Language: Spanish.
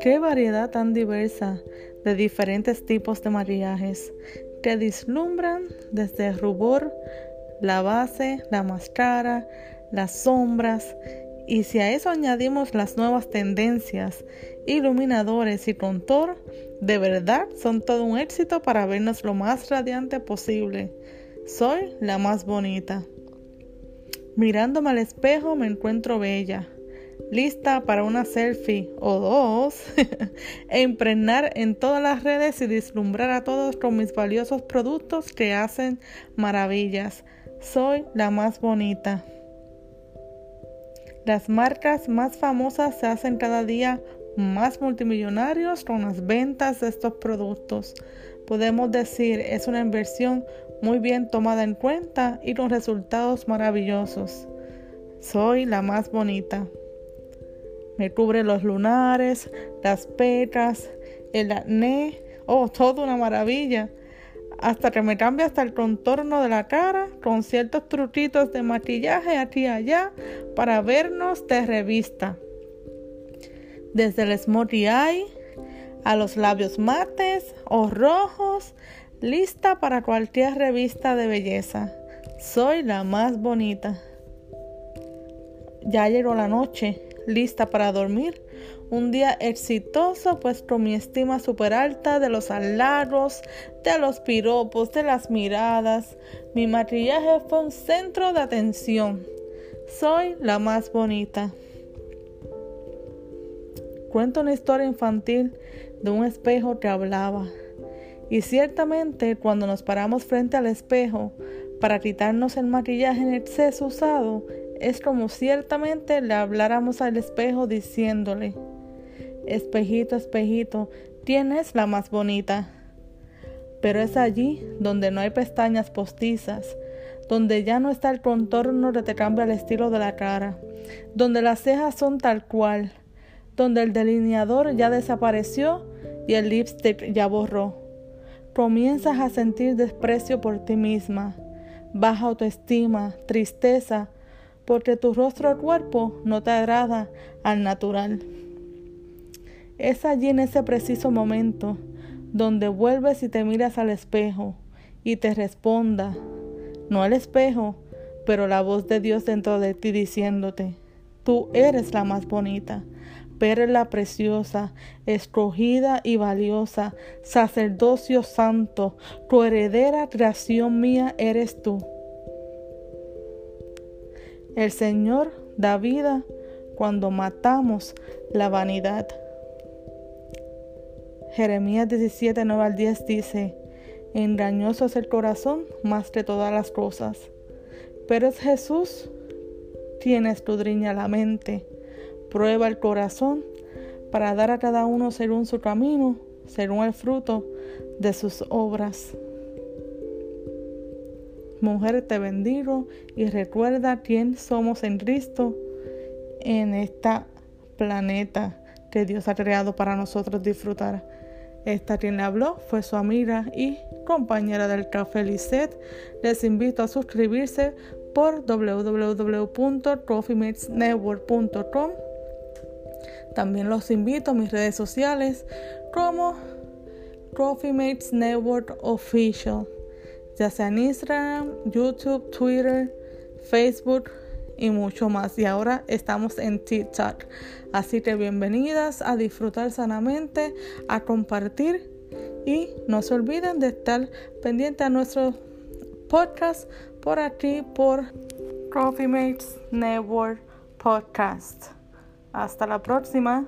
Qué variedad tan diversa de diferentes tipos de maquillajes que dislumbran desde el rubor, la base, la máscara, las sombras y si a eso añadimos las nuevas tendencias, iluminadores y contor, de verdad son todo un éxito para vernos lo más radiante posible. Soy la más bonita. Mirándome al espejo me encuentro bella, lista para una selfie o dos, e impregnar en todas las redes y deslumbrar a todos con mis valiosos productos que hacen maravillas. Soy la más bonita. Las marcas más famosas se hacen cada día más multimillonarios con las ventas de estos productos. Podemos decir es una inversión muy bien tomada en cuenta y con resultados maravillosos. Soy la más bonita. Me cubre los lunares, las pecas, el acné, oh, todo una maravilla hasta que me cambia hasta el contorno de la cara con ciertos truquitos de maquillaje aquí y allá para vernos de revista. Desde el smokey eye a los labios mates o rojos, lista para cualquier revista de belleza. Soy la más bonita. Ya llegó la noche, lista para dormir un día exitoso, pues mi estima super alta de los halagos, de los piropos, de las miradas. Mi maquillaje fue un centro de atención. Soy la más bonita. Cuento una historia infantil de un espejo que hablaba. Y ciertamente cuando nos paramos frente al espejo para quitarnos el maquillaje en exceso usado, es como ciertamente le habláramos al espejo diciéndole, espejito, espejito, tienes la más bonita. Pero es allí donde no hay pestañas postizas, donde ya no está el contorno que te cambia el estilo de la cara, donde las cejas son tal cual, donde el delineador ya desapareció y el lipstick ya borró. Comienzas a sentir desprecio por ti misma, baja autoestima, tristeza, porque tu rostro o cuerpo no te agrada al natural. Es allí en ese preciso momento donde vuelves y te miras al espejo y te responda, no al espejo, pero la voz de Dios dentro de ti diciéndote, tú eres la más bonita, eres la preciosa, escogida y valiosa, sacerdocio santo, tu heredera creación mía eres tú. El Señor da vida cuando matamos la vanidad. Jeremías 17, 9 al 10 dice, engañoso es el corazón más que todas las cosas, pero es Jesús quien escudriña la mente, prueba el corazón para dar a cada uno según su camino, según el fruto de sus obras. Mujer, te bendigo y recuerda quién somos en Cristo en este planeta que Dios ha creado para nosotros disfrutar. Esta quien le habló fue su amiga y compañera del Café Lisset. Les invito a suscribirse por www.coffeematesnetwork.com. También los invito a mis redes sociales como Coffee Network Official, ya sea en Instagram, YouTube, Twitter, Facebook y mucho más. Y ahora estamos en TikTok. Así que bienvenidas a disfrutar sanamente, a compartir y no se olviden de estar pendiente a nuestro podcast por aquí por Coffee Mates Network Podcast. Hasta la próxima.